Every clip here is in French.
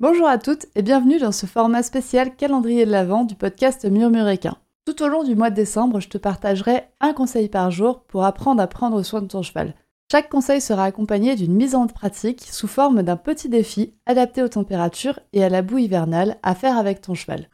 Bonjour à toutes et bienvenue dans ce format spécial calendrier de l'Avent du podcast Murmuréquin. Tout au long du mois de décembre, je te partagerai un conseil par jour pour apprendre à prendre soin de ton cheval. Chaque conseil sera accompagné d'une mise en pratique sous forme d'un petit défi adapté aux températures et à la boue hivernale à faire avec ton cheval.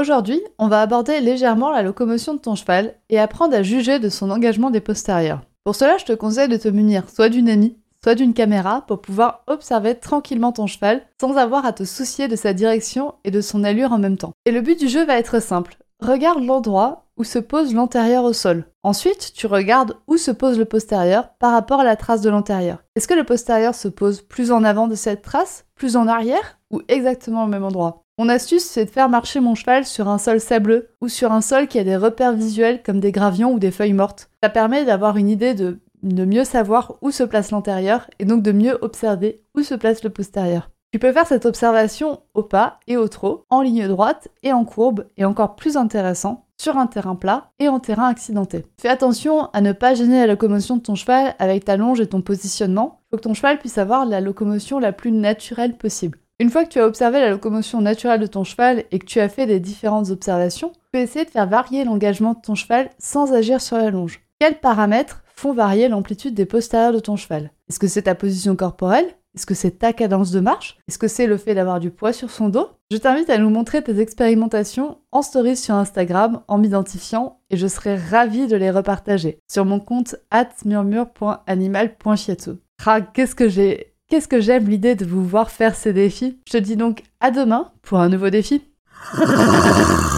Aujourd'hui, on va aborder légèrement la locomotion de ton cheval et apprendre à juger de son engagement des postérieurs. Pour cela, je te conseille de te munir soit d'une amie, soit d'une caméra pour pouvoir observer tranquillement ton cheval sans avoir à te soucier de sa direction et de son allure en même temps. Et le but du jeu va être simple. Regarde l'endroit où se pose l'antérieur au sol. Ensuite, tu regardes où se pose le postérieur par rapport à la trace de l'antérieur. Est-ce que le postérieur se pose plus en avant de cette trace, plus en arrière ou exactement au même endroit? Mon astuce, c'est de faire marcher mon cheval sur un sol sableux ou sur un sol qui a des repères visuels comme des gravions ou des feuilles mortes. Ça permet d'avoir une idée de, de mieux savoir où se place l'antérieur et donc de mieux observer où se place le postérieur. Tu peux faire cette observation au pas et au trot, en ligne droite et en courbe, et encore plus intéressant, sur un terrain plat et en terrain accidenté. Fais attention à ne pas gêner la locomotion de ton cheval avec ta longe et ton positionnement. Il faut que ton cheval puisse avoir la locomotion la plus naturelle possible. Une fois que tu as observé la locomotion naturelle de ton cheval et que tu as fait des différentes observations, tu peux essayer de faire varier l'engagement de ton cheval sans agir sur la longe. Quels paramètres font varier l'amplitude des postérieurs de ton cheval. Est-ce que c'est ta position corporelle? Est-ce que c'est ta cadence de marche? Est-ce que c'est le fait d'avoir du poids sur son dos? Je t'invite à nous montrer tes expérimentations en stories sur Instagram en m'identifiant et je serai ravie de les repartager sur mon compte. Ah, qu'est-ce que j'ai Qu'est-ce que j'aime l'idée de vous voir faire ces défis? Je te dis donc à demain pour un nouveau défi.